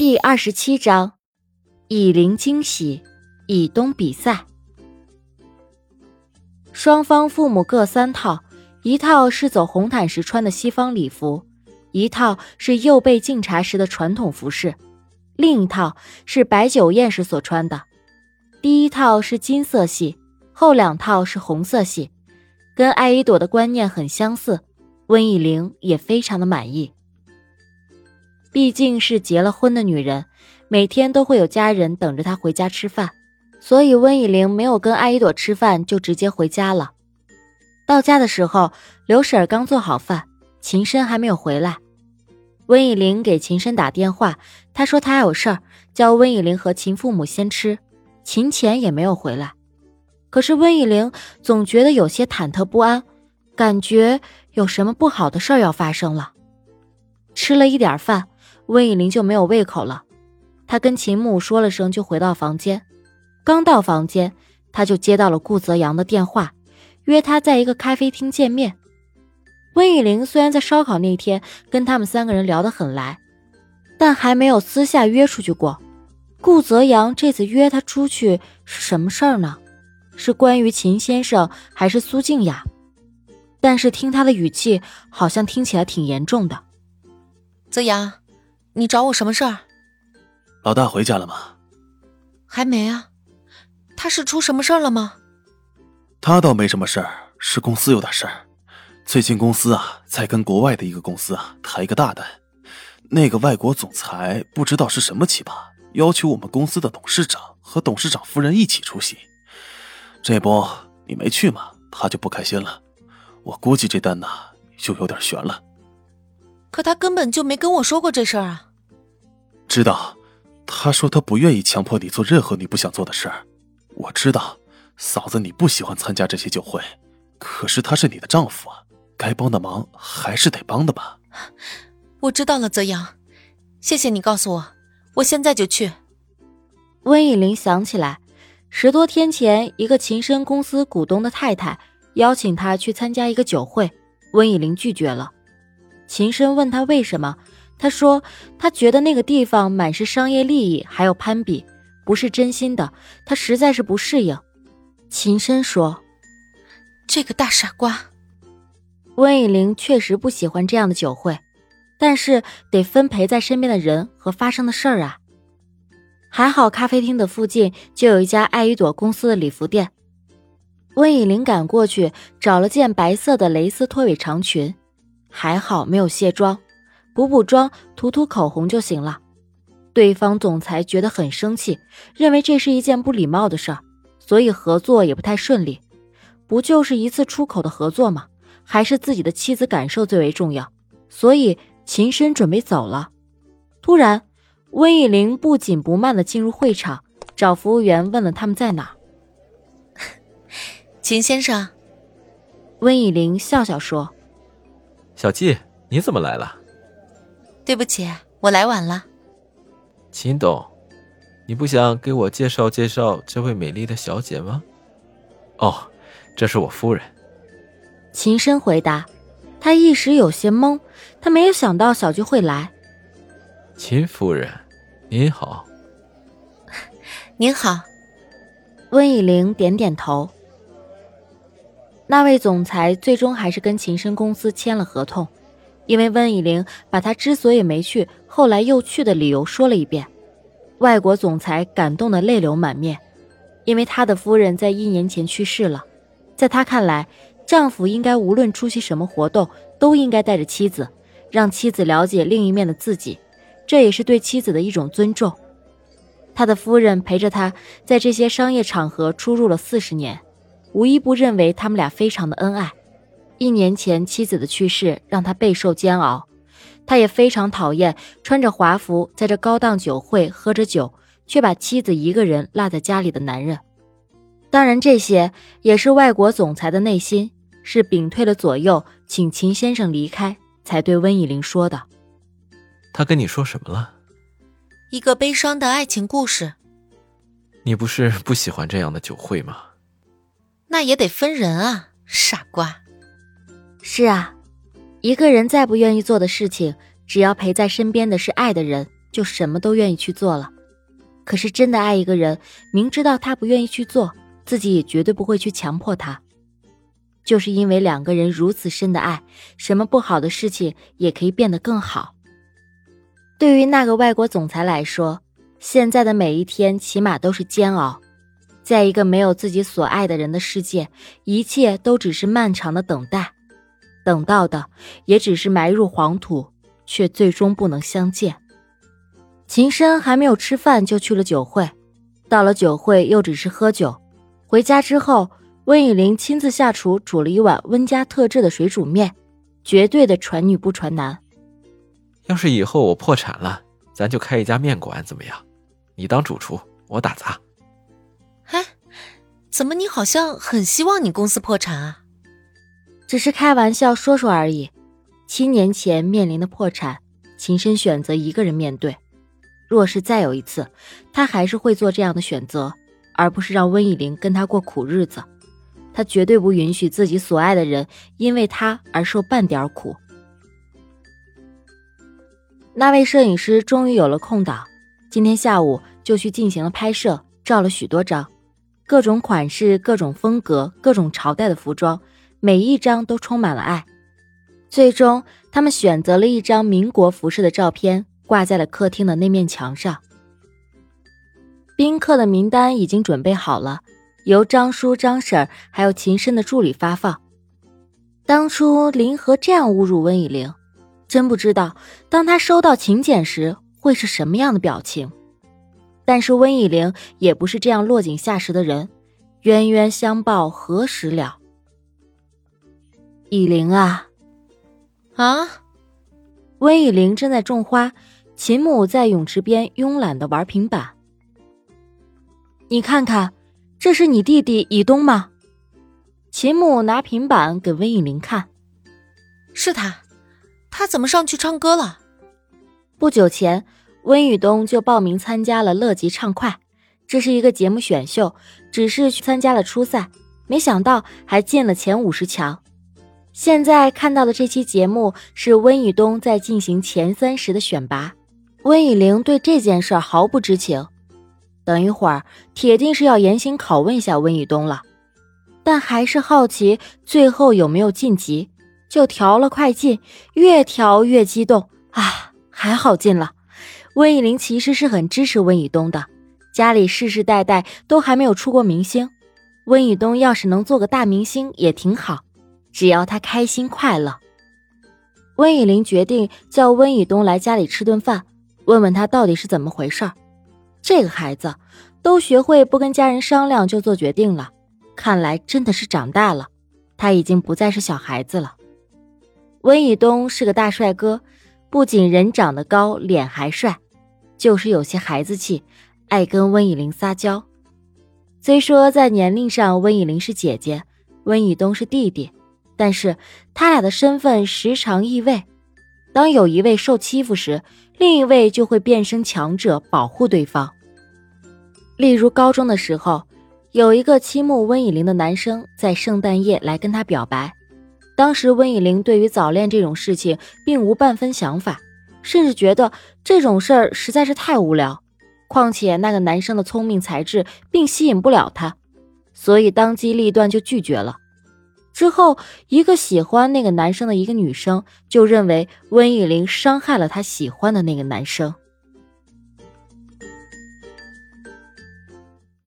第二十七章，以灵惊喜，以东比赛。双方父母各三套，一套是走红毯时穿的西方礼服，一套是右被敬茶时的传统服饰，另一套是摆酒宴时所穿的。第一套是金色系，后两套是红色系，跟艾依朵的观念很相似。温以玲也非常的满意。毕竟是结了婚的女人，每天都会有家人等着她回家吃饭，所以温以玲没有跟艾依朵吃饭，就直接回家了。到家的时候，刘婶刚做好饭，秦深还没有回来。温以玲给秦深打电话，他说他有事儿，叫温以玲和秦父母先吃。秦钱也没有回来，可是温以玲总觉得有些忐忑不安，感觉有什么不好的事儿要发生了。吃了一点饭。温以玲就没有胃口了，她跟秦母说了声，就回到房间。刚到房间，她就接到了顾泽阳的电话，约他在一个咖啡厅见面。温以玲虽然在烧烤那天跟他们三个人聊得很来，但还没有私下约出去过。顾泽阳这次约她出去是什么事儿呢？是关于秦先生还是苏静雅？但是听他的语气，好像听起来挺严重的。泽阳。你找我什么事儿？老大回家了吗？还没啊。他是出什么事儿了吗？他倒没什么事儿，是公司有点事儿。最近公司啊，在跟国外的一个公司啊谈一个大单。那个外国总裁不知道是什么奇葩，要求我们公司的董事长和董事长夫人一起出席。这不，你没去嘛，他就不开心了。我估计这单呐，就有点悬了。可他根本就没跟我说过这事儿啊！知道，他说他不愿意强迫你做任何你不想做的事儿。我知道，嫂子你不喜欢参加这些酒会，可是他是你的丈夫啊，该帮的忙还是得帮的吧？我知道了，泽阳，谢谢你告诉我，我现在就去。温以玲想起来，十多天前一个秦深公司股东的太太邀请她去参加一个酒会，温以玲拒绝了。秦深问他为什么，他说他觉得那个地方满是商业利益，还有攀比，不是真心的，他实在是不适应。秦深说：“这个大傻瓜。”温以玲确实不喜欢这样的酒会，但是得分陪在身边的人和发生的事儿啊。还好咖啡厅的附近就有一家爱依朵公司的礼服店，温以玲赶过去找了件白色的蕾丝拖尾长裙。还好没有卸妆，补补妆、涂涂口红就行了。对方总裁觉得很生气，认为这是一件不礼貌的事儿，所以合作也不太顺利。不就是一次出口的合作吗？还是自己的妻子感受最为重要。所以秦深准备走了。突然，温以玲不紧不慢地进入会场，找服务员问了他们在哪。秦先生，温以玲笑笑说。小季，你怎么来了？对不起，我来晚了。秦董，你不想给我介绍介绍这位美丽的小姐吗？哦，这是我夫人。秦深回答，他一时有些懵，他没有想到小菊会来。秦夫人，您好。您好。温以玲点点头。那位总裁最终还是跟秦深公司签了合同，因为温以玲把他之所以没去，后来又去的理由说了一遍。外国总裁感动的泪流满面，因为他的夫人在一年前去世了，在他看来，丈夫应该无论出席什么活动，都应该带着妻子，让妻子了解另一面的自己，这也是对妻子的一种尊重。他的夫人陪着他在这些商业场合出入了四十年。无一不认为他们俩非常的恩爱。一年前妻子的去世让他备受煎熬，他也非常讨厌穿着华服在这高档酒会喝着酒，却把妻子一个人落在家里的男人。当然，这些也是外国总裁的内心，是屏退了左右，请秦先生离开，才对温以玲说的。他跟你说什么了？一个悲伤的爱情故事。你不是不喜欢这样的酒会吗？那也得分人啊，傻瓜。是啊，一个人再不愿意做的事情，只要陪在身边的是爱的人，就什么都愿意去做了。可是真的爱一个人，明知道他不愿意去做，自己也绝对不会去强迫他。就是因为两个人如此深的爱，什么不好的事情也可以变得更好。对于那个外国总裁来说，现在的每一天起码都是煎熬。在一个没有自己所爱的人的世界，一切都只是漫长的等待，等到的也只是埋入黄土，却最终不能相见。秦深还没有吃饭就去了酒会，到了酒会又只是喝酒。回家之后，温以玲亲自下厨煮了一碗温家特制的水煮面，绝对的传女不传男。要是以后我破产了，咱就开一家面馆，怎么样？你当主厨，我打杂。哎，怎么你好像很希望你公司破产啊？只是开玩笑说说而已。七年前面临的破产，秦深选择一个人面对。若是再有一次，他还是会做这样的选择，而不是让温以玲跟他过苦日子。他绝对不允许自己所爱的人因为他而受半点苦。那位摄影师终于有了空档，今天下午就去进行了拍摄，照了许多张。各种款式、各种风格、各种朝代的服装，每一张都充满了爱。最终，他们选择了一张民国服饰的照片，挂在了客厅的那面墙上。宾客的名单已经准备好了，由张叔、张婶还有秦深的助理发放。当初林和这样侮辱温以玲，真不知道当他收到请柬时会是什么样的表情。但是温以玲也不是这样落井下石的人，冤冤相报何时了？以玲啊，啊！温以玲正在种花，秦母在泳池边慵懒的玩平板。你看看，这是你弟弟以东吗？秦母拿平板给温以玲看，是他，他怎么上去唱歌了？不久前。温以东就报名参加了乐极畅快，这是一个节目选秀，只是去参加了初赛，没想到还进了前五十强。现在看到的这期节目是温以东在进行前三十的选拔，温以玲对这件事毫不知情。等一会儿铁定是要严刑拷问一下温以东了，但还是好奇最后有没有晋级，就调了快进，越调越激动啊！还好进了。温以玲其实是很支持温以东的，家里世世代代都还没有出过明星，温以东要是能做个大明星也挺好，只要他开心快乐。温以玲决定叫温以东来家里吃顿饭，问问他到底是怎么回事。这个孩子都学会不跟家人商量就做决定了，看来真的是长大了，他已经不再是小孩子了。温以东是个大帅哥。不仅人长得高，脸还帅，就是有些孩子气，爱跟温以玲撒娇。虽说在年龄上温以玲是姐姐，温以东是弟弟，但是他俩的身份时常异位。当有一位受欺负时，另一位就会变身强者保护对方。例如高中的时候，有一个倾慕温以玲的男生在圣诞夜来跟她表白。当时温以玲对于早恋这种事情并无半分想法，甚至觉得这种事儿实在是太无聊。况且那个男生的聪明才智并吸引不了她，所以当机立断就拒绝了。之后，一个喜欢那个男生的一个女生就认为温以玲伤害了她喜欢的那个男生。